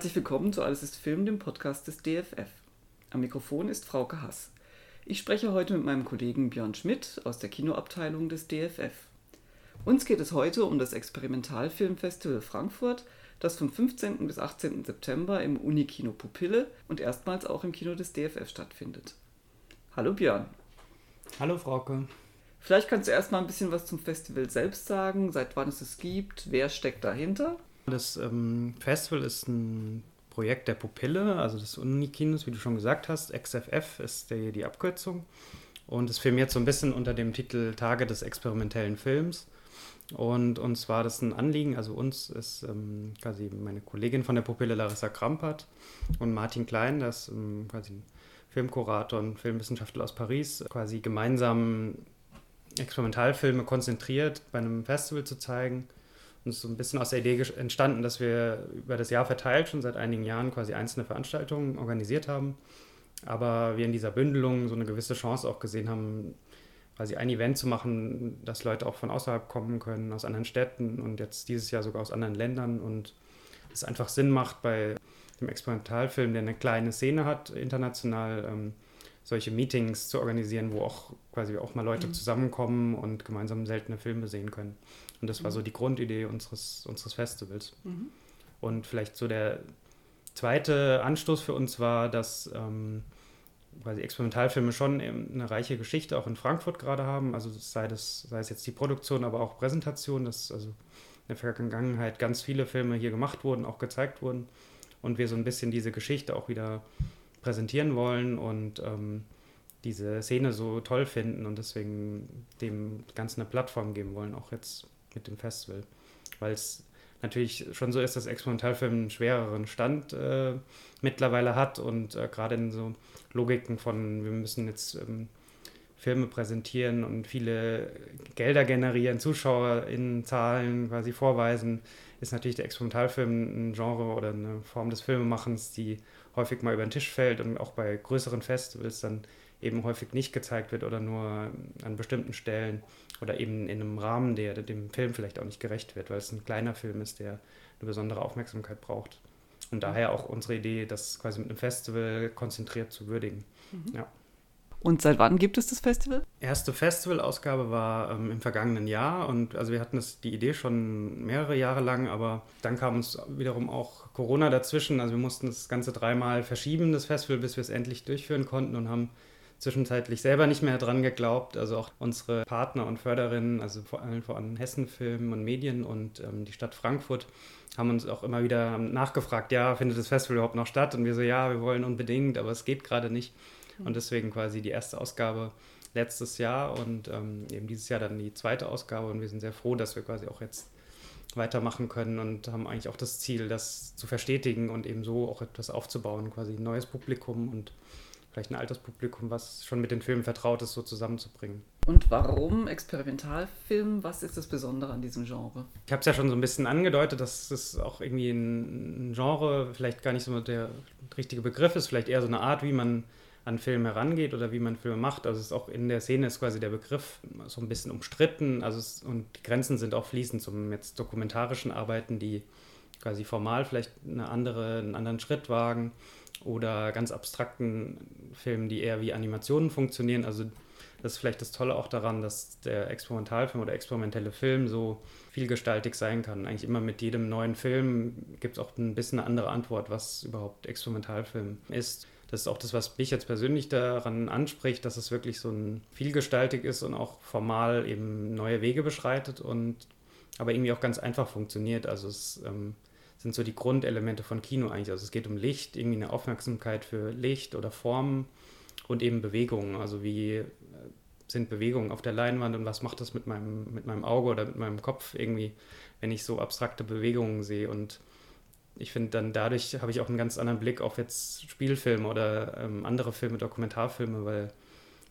Herzlich willkommen zu Alles ist Film, dem Podcast des DFF. Am Mikrofon ist Frauke Hass. Ich spreche heute mit meinem Kollegen Björn Schmidt aus der Kinoabteilung des DFF. Uns geht es heute um das Experimentalfilmfestival Frankfurt, das vom 15. bis 18. September im Unikino Pupille und erstmals auch im Kino des DFF stattfindet. Hallo Björn. Hallo Frauke. Vielleicht kannst du erstmal ein bisschen was zum Festival selbst sagen, seit wann es es gibt, wer steckt dahinter? Das ähm, Festival ist ein Projekt der Pupille, also des Unikinos, wie du schon gesagt hast. XFF ist die, die Abkürzung. Und es firmiert so ein bisschen unter dem Titel Tage des experimentellen Films. Und uns war das ein Anliegen, also uns ist ähm, quasi meine Kollegin von der Pupille Larissa Krampert und Martin Klein, das ähm, quasi ein Filmkurator und Filmwissenschaftler aus Paris, quasi gemeinsam Experimentalfilme konzentriert bei einem Festival zu zeigen. Ist so ein bisschen aus der Idee entstanden, dass wir über das Jahr verteilt schon seit einigen Jahren quasi einzelne Veranstaltungen organisiert haben. Aber wir in dieser Bündelung so eine gewisse Chance auch gesehen haben, quasi ein Event zu machen, dass Leute auch von außerhalb kommen können, aus anderen Städten und jetzt dieses Jahr sogar aus anderen Ländern. Und es einfach Sinn macht bei dem Experimentalfilm, der eine kleine Szene hat, international, ähm, solche Meetings zu organisieren, wo auch quasi auch mal Leute mhm. zusammenkommen und gemeinsam seltene Filme sehen können. Und das war so mhm. die Grundidee unseres, unseres Festivals. Mhm. Und vielleicht so der zweite Anstoß für uns war, dass ähm, quasi Experimentalfilme schon eine reiche Geschichte auch in Frankfurt gerade haben. Also sei, das, sei es jetzt die Produktion, aber auch Präsentation, dass also in der Vergangenheit ganz viele Filme hier gemacht wurden, auch gezeigt wurden. Und wir so ein bisschen diese Geschichte auch wieder präsentieren wollen und ähm, diese Szene so toll finden und deswegen dem Ganzen eine Plattform geben wollen, auch jetzt mit dem Festival. Weil es natürlich schon so ist, dass Experimentalfilm einen schwereren Stand äh, mittlerweile hat und äh, gerade in so Logiken von, wir müssen jetzt ähm, Filme präsentieren und viele Gelder generieren, Zuschauer in Zahlen quasi vorweisen, ist natürlich der Experimentalfilm ein Genre oder eine Form des Filmemachens, die häufig mal über den Tisch fällt und auch bei größeren Festivals dann eben häufig nicht gezeigt wird oder nur an bestimmten Stellen oder eben in einem Rahmen, der dem Film vielleicht auch nicht gerecht wird, weil es ein kleiner Film ist, der eine besondere Aufmerksamkeit braucht. Und daher auch unsere Idee, das quasi mit einem Festival konzentriert zu würdigen. Mhm. Ja. Und seit wann gibt es das Festival? Erste Festivalausgabe war ähm, im vergangenen Jahr und also wir hatten das, die Idee schon mehrere Jahre lang, aber dann kam uns wiederum auch Corona dazwischen. Also wir mussten das Ganze dreimal verschieben, das Festival, bis wir es endlich durchführen konnten und haben zwischenzeitlich selber nicht mehr dran geglaubt. Also auch unsere Partner und Förderinnen, also vor allem vor allem Hessen Film und Medien und ähm, die Stadt Frankfurt, haben uns auch immer wieder nachgefragt, ja, findet das Festival überhaupt noch statt? Und wir so, ja, wir wollen unbedingt, aber es geht gerade nicht. Mhm. Und deswegen quasi die erste Ausgabe letztes Jahr und ähm, eben dieses Jahr dann die zweite Ausgabe. Und wir sind sehr froh, dass wir quasi auch jetzt weitermachen können und haben eigentlich auch das Ziel, das zu verstetigen und eben so auch etwas aufzubauen, quasi ein neues Publikum und vielleicht ein Alterspublikum, was schon mit den Filmen vertraut ist, so zusammenzubringen. Und warum Experimentalfilm? Was ist das Besondere an diesem Genre? Ich habe es ja schon so ein bisschen angedeutet, dass es auch irgendwie ein Genre vielleicht gar nicht so der richtige Begriff ist, vielleicht eher so eine Art, wie man an Filme herangeht oder wie man Filme macht. Also es ist auch in der Szene ist quasi der Begriff so ein bisschen umstritten. Also es, und die Grenzen sind auch fließend zum jetzt dokumentarischen Arbeiten, die quasi formal vielleicht eine andere, einen anderen Schritt wagen oder ganz abstrakten Filmen, die eher wie Animationen funktionieren. Also das ist vielleicht das Tolle auch daran, dass der Experimentalfilm oder experimentelle Film so vielgestaltig sein kann. Eigentlich immer mit jedem neuen Film gibt es auch ein bisschen eine andere Antwort, was überhaupt Experimentalfilm ist. Das ist auch das, was mich jetzt persönlich daran anspricht, dass es wirklich so ein vielgestaltig ist und auch formal eben neue Wege beschreitet und aber irgendwie auch ganz einfach funktioniert. Also es ähm, sind so die Grundelemente von Kino eigentlich. Also es geht um Licht, irgendwie eine Aufmerksamkeit für Licht oder Formen und eben Bewegungen. Also wie äh, sind Bewegungen auf der Leinwand und was macht das mit meinem, mit meinem Auge oder mit meinem Kopf irgendwie, wenn ich so abstrakte Bewegungen sehe. Und ich finde dann dadurch habe ich auch einen ganz anderen Blick auf jetzt Spielfilme oder ähm, andere Filme, Dokumentarfilme, weil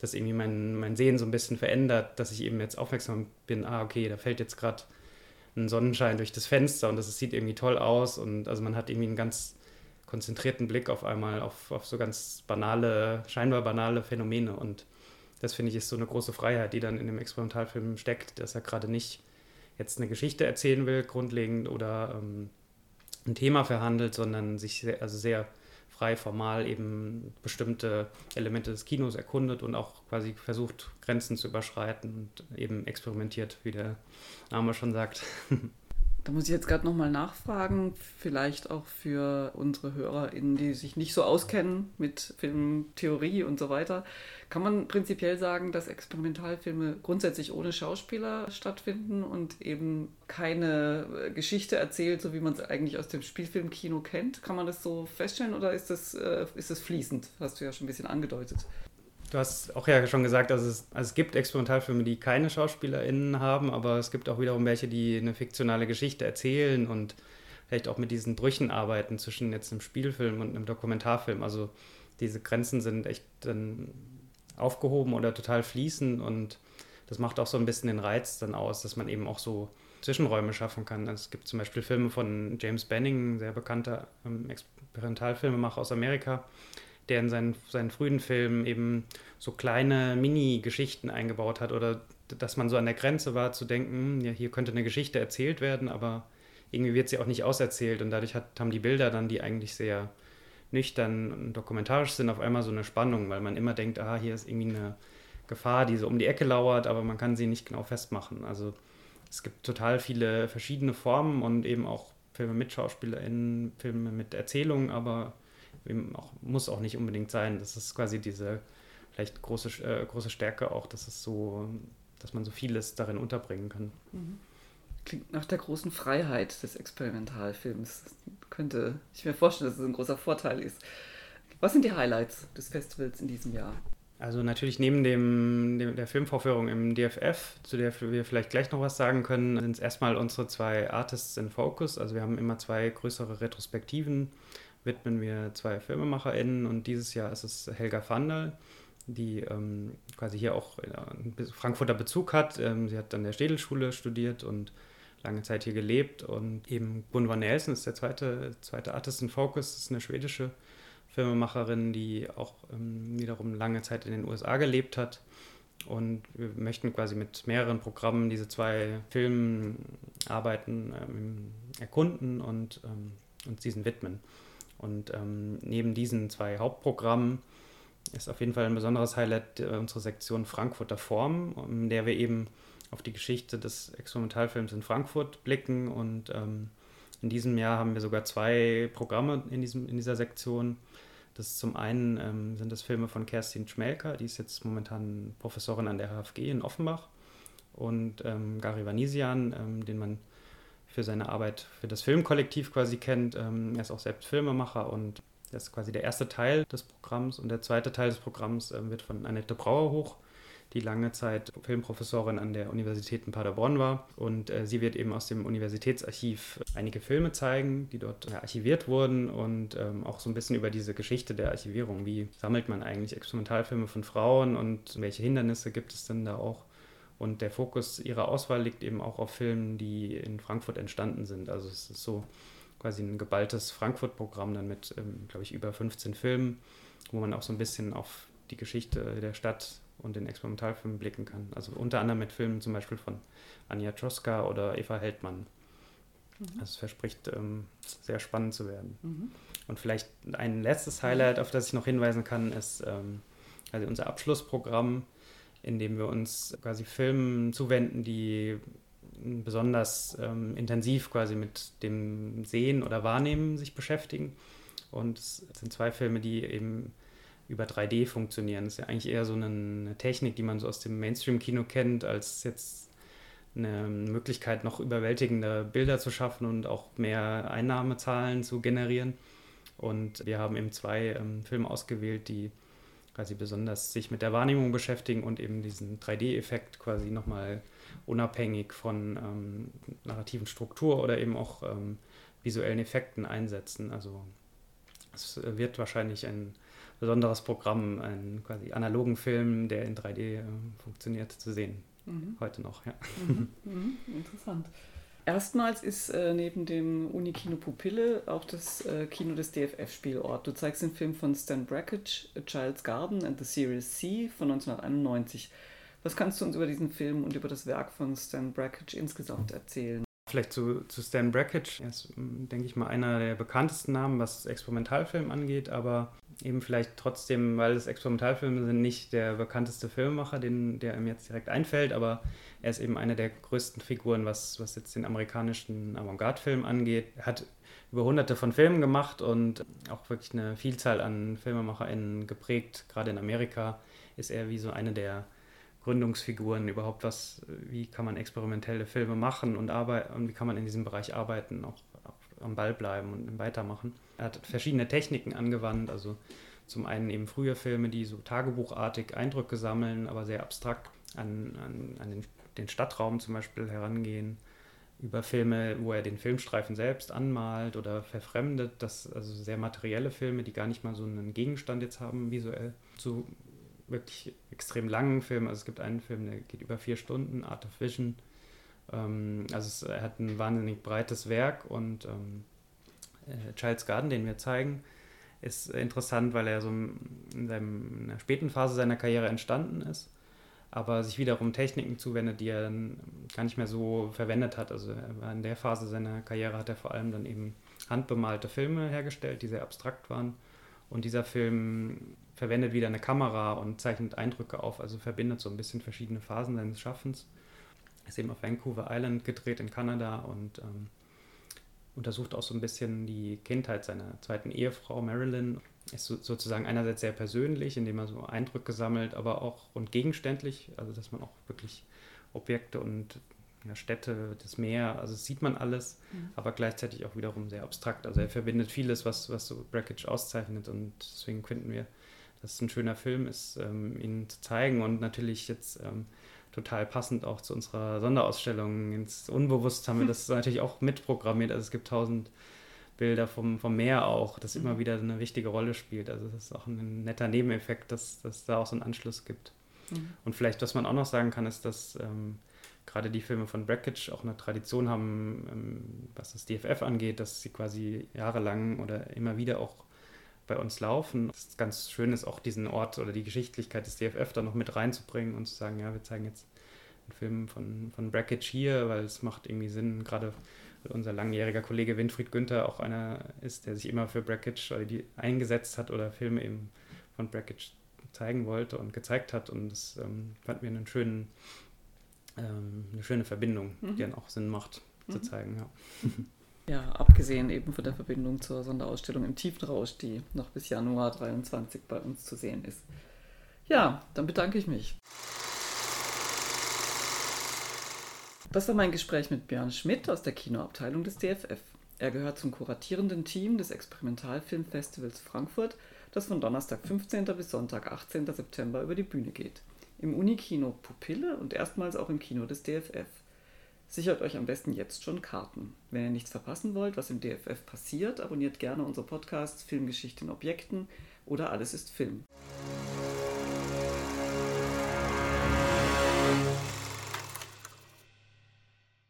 das irgendwie mein, mein Sehen so ein bisschen verändert, dass ich eben jetzt aufmerksam bin, ah, okay, da fällt jetzt gerade ein Sonnenschein durch das Fenster und das sieht irgendwie toll aus und also man hat irgendwie einen ganz konzentrierten Blick auf einmal auf, auf so ganz banale, scheinbar banale Phänomene und das finde ich ist so eine große Freiheit, die dann in dem Experimentalfilm steckt, dass er gerade nicht jetzt eine Geschichte erzählen will, grundlegend oder ähm, ein Thema verhandelt, sondern sich sehr, also sehr frei formal eben bestimmte Elemente des Kinos erkundet und auch quasi versucht, Grenzen zu überschreiten und eben experimentiert, wie der Name schon sagt. Da muss ich jetzt gerade nochmal nachfragen, vielleicht auch für unsere HörerInnen, die sich nicht so auskennen mit Filmtheorie und so weiter. Kann man prinzipiell sagen, dass Experimentalfilme grundsätzlich ohne Schauspieler stattfinden und eben keine äh, Geschichte erzählt, so wie man es eigentlich aus dem Spielfilmkino kennt? Kann man das so feststellen oder ist das, äh, ist das fließend? Hast du ja schon ein bisschen angedeutet. Du hast auch ja schon gesagt, dass es, also es gibt Experimentalfilme, die keine SchauspielerInnen haben, aber es gibt auch wiederum welche, die eine fiktionale Geschichte erzählen und vielleicht auch mit diesen Brüchen arbeiten zwischen jetzt einem Spielfilm und einem Dokumentarfilm. Also diese Grenzen sind echt dann aufgehoben oder total fließend und das macht auch so ein bisschen den Reiz dann aus, dass man eben auch so Zwischenräume schaffen kann. Also es gibt zum Beispiel Filme von James Benning, ein sehr bekannter ähm, Experimentalfilmemacher aus Amerika, der in seinen, seinen frühen Filmen eben so kleine Mini-Geschichten eingebaut hat oder dass man so an der Grenze war zu denken, hm, ja, hier könnte eine Geschichte erzählt werden, aber irgendwie wird sie auch nicht auserzählt und dadurch hat, haben die Bilder dann, die eigentlich sehr nüchtern und dokumentarisch sind, auf einmal so eine Spannung, weil man immer denkt, ah, hier ist irgendwie eine Gefahr, die so um die Ecke lauert, aber man kann sie nicht genau festmachen. Also es gibt total viele verschiedene Formen und eben auch Filme mit SchauspielerInnen, Filme mit Erzählungen, aber auch, muss auch nicht unbedingt sein. Das ist quasi diese vielleicht große, äh, große Stärke auch, dass es so, dass man so vieles darin unterbringen kann. Mhm. Klingt nach der großen Freiheit des Experimentalfilms. Das könnte ich mir vorstellen, dass es ein großer Vorteil ist. Was sind die Highlights des Festivals in diesem Jahr? Also natürlich neben dem, dem, der Filmvorführung im DFF, zu der wir vielleicht gleich noch was sagen können, sind es erstmal unsere zwei Artists in Focus. Also wir haben immer zwei größere Retrospektiven widmen wir zwei FilmemacherInnen und dieses Jahr ist es Helga Vandal, die ähm, quasi hier auch einen Frankfurter Bezug hat. Ähm, sie hat an der Städelschule studiert und lange Zeit hier gelebt und eben Gunvar Nelson ist der zweite, zweite Artist in Focus, ist eine schwedische Filmemacherin, die auch ähm, wiederum lange Zeit in den USA gelebt hat. Und wir möchten quasi mit mehreren Programmen diese zwei Filmarbeiten ähm, erkunden und ähm, uns diesen widmen. Und ähm, neben diesen zwei Hauptprogrammen ist auf jeden Fall ein besonderes Highlight äh, unsere Sektion Frankfurter Form, in der wir eben auf die Geschichte des Experimentalfilms in Frankfurt blicken. Und ähm, in diesem Jahr haben wir sogar zwei Programme in, diesem, in dieser Sektion. Das ist zum einen ähm, sind das Filme von Kerstin Schmelker, die ist jetzt momentan Professorin an der HFG in Offenbach. Und ähm, Gary Vanisian, ähm, den man für seine Arbeit für das Filmkollektiv quasi kennt. Ähm, er ist auch selbst Filmemacher und das ist quasi der erste Teil des Programms. Und der zweite Teil des Programms ähm, wird von Annette Brauerhoch, die lange Zeit Filmprofessorin an der Universität in Paderborn war. Und äh, sie wird eben aus dem Universitätsarchiv einige Filme zeigen, die dort ja, archiviert wurden und ähm, auch so ein bisschen über diese Geschichte der Archivierung. Wie sammelt man eigentlich Experimentalfilme von Frauen und welche Hindernisse gibt es denn da auch? Und der Fokus ihrer Auswahl liegt eben auch auf Filmen, die in Frankfurt entstanden sind. Also es ist so quasi ein geballtes Frankfurt-Programm dann mit, ähm, glaube ich, über 15 Filmen, wo man auch so ein bisschen auf die Geschichte der Stadt und den Experimentalfilm blicken kann. Also unter anderem mit Filmen zum Beispiel von Anja Troska oder Eva Heldmann. Mhm. Das verspricht ähm, sehr spannend zu werden. Mhm. Und vielleicht ein letztes Highlight, auf das ich noch hinweisen kann, ist ähm, also unser Abschlussprogramm indem wir uns quasi Filmen zuwenden, die besonders ähm, intensiv quasi mit dem Sehen oder Wahrnehmen sich beschäftigen. Und es sind zwei Filme, die eben über 3D funktionieren. Das ist ja eigentlich eher so eine Technik, die man so aus dem Mainstream-Kino kennt, als jetzt eine Möglichkeit, noch überwältigende Bilder zu schaffen und auch mehr Einnahmezahlen zu generieren. Und wir haben eben zwei ähm, Filme ausgewählt, die quasi besonders sich mit der Wahrnehmung beschäftigen und eben diesen 3D-Effekt quasi nochmal unabhängig von ähm, narrativen Struktur oder eben auch ähm, visuellen Effekten einsetzen. Also es wird wahrscheinlich ein besonderes Programm, einen quasi analogen Film, der in 3D äh, funktioniert, zu sehen. Mhm. Heute noch, ja. Mhm. Mhm. Interessant. Erstmals ist äh, neben dem Unikino Pupille auch das äh, Kino des DFF Spielort. Du zeigst den Film von Stan Brakhage, A Child's Garden and the Series C von 1991. Was kannst du uns über diesen Film und über das Werk von Stan Brakhage insgesamt erzählen? Vielleicht zu, zu Stan Brakhage. Er ist, denke ich mal, einer der bekanntesten Namen, was Experimentalfilm angeht, aber eben vielleicht trotzdem, weil es Experimentalfilme sind, nicht der bekannteste Filmemacher, den, der ihm jetzt direkt einfällt, aber er ist eben eine der größten Figuren, was, was jetzt den amerikanischen Avantgarde-Film angeht. Er hat über hunderte von Filmen gemacht und auch wirklich eine Vielzahl an FilmemacherInnen geprägt. Gerade in Amerika ist er wie so eine der Gründungsfiguren überhaupt, was, wie kann man experimentelle Filme machen und arbeiten und wie kann man in diesem Bereich arbeiten, auch, am Ball bleiben und weitermachen. Er hat verschiedene Techniken angewandt, also zum einen eben frühe Filme, die so tagebuchartig Eindrücke sammeln, aber sehr abstrakt an, an, an den, den Stadtraum zum Beispiel herangehen über Filme, wo er den Filmstreifen selbst anmalt oder verfremdet, das also sehr materielle Filme, die gar nicht mal so einen Gegenstand jetzt haben visuell, zu wirklich extrem langen Filmen. Also es gibt einen Film, der geht über vier Stunden, Art of Vision. Ähm, also es, er hat ein wahnsinnig breites Werk und ähm, äh, Child's Garden, den wir zeigen, ist interessant, weil er so in, seinem, in der späten Phase seiner Karriere entstanden ist aber sich wiederum Techniken zuwendet, die er dann gar nicht mehr so verwendet hat. Also in der Phase seiner Karriere hat er vor allem dann eben handbemalte Filme hergestellt, die sehr abstrakt waren. Und dieser Film verwendet wieder eine Kamera und zeichnet Eindrücke auf, also verbindet so ein bisschen verschiedene Phasen seines Schaffens. Er ist eben auf Vancouver Island gedreht in Kanada und ähm, untersucht auch so ein bisschen die Kindheit seiner zweiten Ehefrau Marilyn ist sozusagen einerseits sehr persönlich, indem er so Eindrücke sammelt, aber auch und gegenständlich, also dass man auch wirklich Objekte und ja, Städte, das Meer, also das sieht man alles, mhm. aber gleichzeitig auch wiederum sehr abstrakt. Also er verbindet vieles, was, was so Brackage auszeichnet und deswegen finden wir, dass es ein schöner Film ist, ähm, ihn zu zeigen und natürlich jetzt ähm, total passend auch zu unserer Sonderausstellung. Ins Unbewusst haben wir das natürlich auch mitprogrammiert. Also es gibt tausend Bilder vom, vom Meer auch, das immer mhm. wieder eine wichtige Rolle spielt. Also das ist auch ein netter Nebeneffekt, dass, dass da auch so einen Anschluss gibt. Mhm. Und vielleicht, was man auch noch sagen kann, ist, dass ähm, gerade die Filme von Brackage auch eine Tradition haben, ähm, was das DFF angeht, dass sie quasi jahrelang oder immer wieder auch bei uns laufen. Es ist ganz schön, ist auch diesen Ort oder die Geschichtlichkeit des DFF da noch mit reinzubringen und zu sagen, ja, wir zeigen jetzt einen Film von, von Brackage hier, weil es macht irgendwie Sinn, gerade unser langjähriger Kollege Winfried Günther auch einer ist, der sich immer für Brackage eingesetzt hat oder Filme eben von Brackage zeigen wollte und gezeigt hat. Und das ähm, fand mir einen schönen, ähm, eine schöne Verbindung, mhm. die dann auch Sinn macht mhm. zu zeigen. Ja. ja, abgesehen eben von der Verbindung zur Sonderausstellung im Tiefenrausch, die noch bis Januar 23 bei uns zu sehen ist. Ja, dann bedanke ich mich. Das war mein Gespräch mit Björn Schmidt aus der Kinoabteilung des DFF. Er gehört zum kuratierenden Team des Experimentalfilmfestivals Frankfurt, das von Donnerstag 15. bis Sonntag 18. September über die Bühne geht. Im Unikino Pupille und erstmals auch im Kino des DFF. Sichert euch am besten jetzt schon Karten. Wenn ihr nichts verpassen wollt, was im DFF passiert, abonniert gerne unsere Podcasts Filmgeschichte in Objekten oder Alles ist Film.